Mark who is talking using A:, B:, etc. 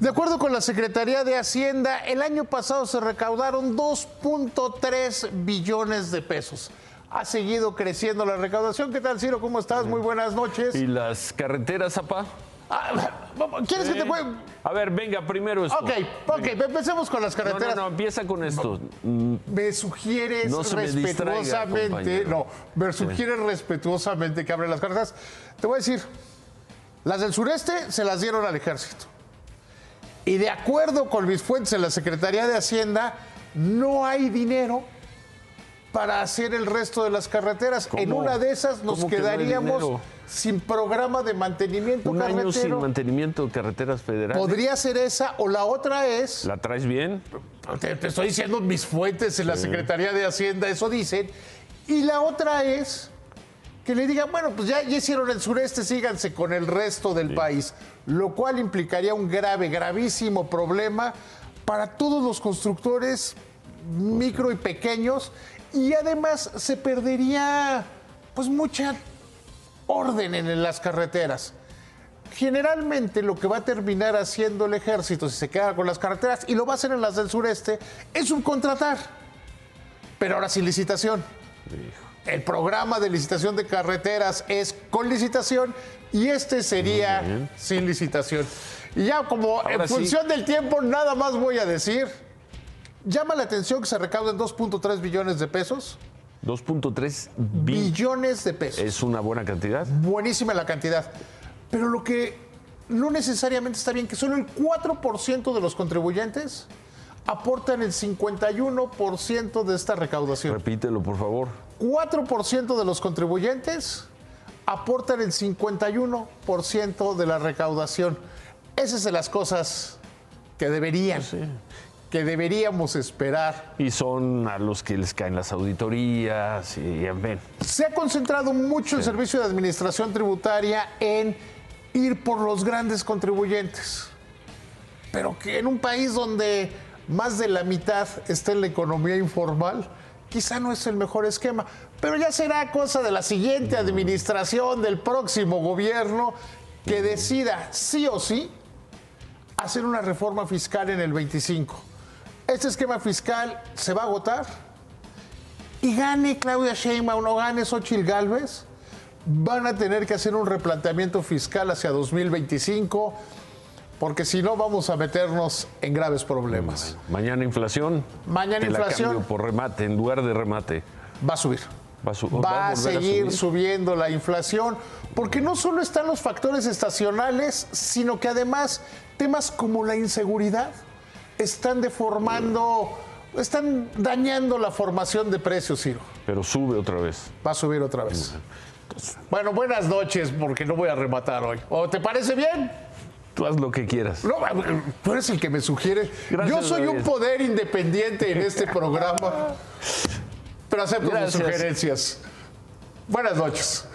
A: De acuerdo con la Secretaría de Hacienda, el año pasado se recaudaron 2.3 billones de pesos. Ha seguido creciendo la recaudación. ¿Qué tal, Ciro? ¿Cómo estás? Muy buenas noches.
B: ¿Y las carreteras, Zapa?
A: Ah, ¿Quieres que te cuente?
B: A ver, venga, primero esto.
A: Ok, ok, empecemos con las
B: No,
A: carreteras.
B: no, no, empieza con esto.
A: Me sugieres
B: No se me distraiga,
A: respetuosamente, no, me sugieres respetuosamente que abren las carreteras. Te voy a decir, las del sureste se las dieron al ejército. Y de acuerdo con mis fuentes en la Secretaría de Hacienda, no hay dinero para hacer el resto de las carreteras. En una de esas nos
B: ¿Cómo que no hay
A: quedaríamos sin programa de mantenimiento
B: Un año sin
A: carretero.
B: mantenimiento de carreteras federales.
A: Podría ser esa o la otra es
B: ¿La traes bien?
A: te, te estoy diciendo mis fuentes en la Secretaría de Hacienda, eso dicen. Y la otra es que le digan, bueno, pues ya, ya hicieron el sureste, síganse con el resto del país, lo cual implicaría un grave, gravísimo problema para todos los constructores micro y pequeños y además se perdería pues mucha orden en las carreteras. Generalmente lo que va a terminar haciendo el ejército si se queda con las carreteras, y lo va a hacer en las del sureste, es subcontratar. Pero ahora sin licitación. El programa de licitación de carreteras es con licitación y este sería sin licitación. Y ya como en
B: sí.
A: función del tiempo nada más voy a decir, llama la atención que se recauden 2.3 billones de pesos.
B: 2.3 bi-
A: Billones de pesos.
B: es una buena cantidad.
A: buenísima la cantidad. Pero lo que no necesariamente está bien, que solo el 4% de los contribuyentes aportan el 51% de esta recaudación.
B: Repítelo, por favor.
A: 4% de los contribuyentes aportan el 51% de la recaudación. Esas son las cosas que deberían, que deberíamos esperar.
B: Y son a los que les caen las auditorías y en fin.
A: Se ha concentrado mucho el Servicio de Administración Tributaria en ir por los grandes contribuyentes. Pero que en un país donde más de la mitad está en la economía informal, quizá no es el mejor esquema. Pero ya será cosa de la siguiente administración, del próximo gobierno, que decida sí o sí hacer una reforma fiscal en el 25. Este esquema fiscal se va a agotar y gane Claudia Sheinbaum o gane Xochitl Gálvez, van a tener que hacer un replanteamiento fiscal hacia 2025, porque si no vamos a meternos en graves problemas.
B: Mañana inflación.
A: Mañana
B: Te la
A: inflación.
B: cambio por remate, en lugar de remate.
A: Va a subir.
B: Va a, su-
A: Va
B: va
A: a seguir
B: subir.
A: subiendo la inflación, porque no solo están los factores estacionales, sino que además temas como la inseguridad están deformando, están dañando la formación de precios, Ciro.
B: Pero sube otra vez.
A: Va a subir otra vez. Bueno, buenas noches, porque no voy a rematar hoy. ¿O te parece bien?
B: Tú haz lo que quieras.
A: No, tú eres el que me sugiere.
B: Gracias,
A: Yo soy un poder independiente en este programa, pero acepto
B: Gracias.
A: sugerencias. Buenas noches.